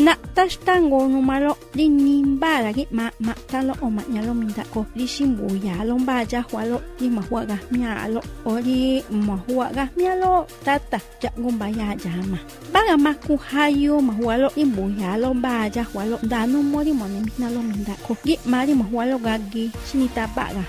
Na tashtango numalo di nimbara gi ma ma talo o ma nyalo minda ko di shimbu ya lo mbaja hwalo di ma huaga mialo o di ma huaga mialo tata ja ngumba ya jama baga ma ku hayo ma hualo di mbu ya lo mbaja hwalo dano mori mo ne mina lo minda ko gi mari ma hualo gagi shinita baga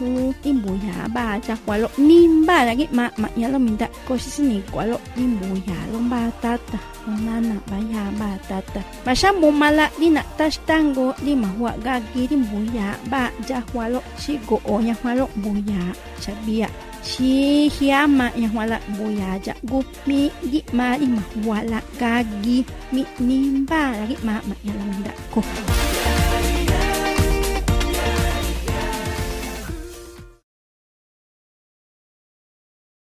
na baja hwa dano mo matanga a ya ya lo mi ni basha bogi mari ma talo di mo ne bani banya hu imbuya ba cha kwalo nimba lagi ma ma ya lo minda ko si ni kwalo imbuya lo ba tata nana baya ba tata masha mo mala di na tashtango di mahua gagi di mbuya ba ja kwalo si go o nya kwalo buya chabia si hiama ya. Wala buya ja gu mi di ma di mahua la gagi mi nimba lagi ma ma ya lo minda ko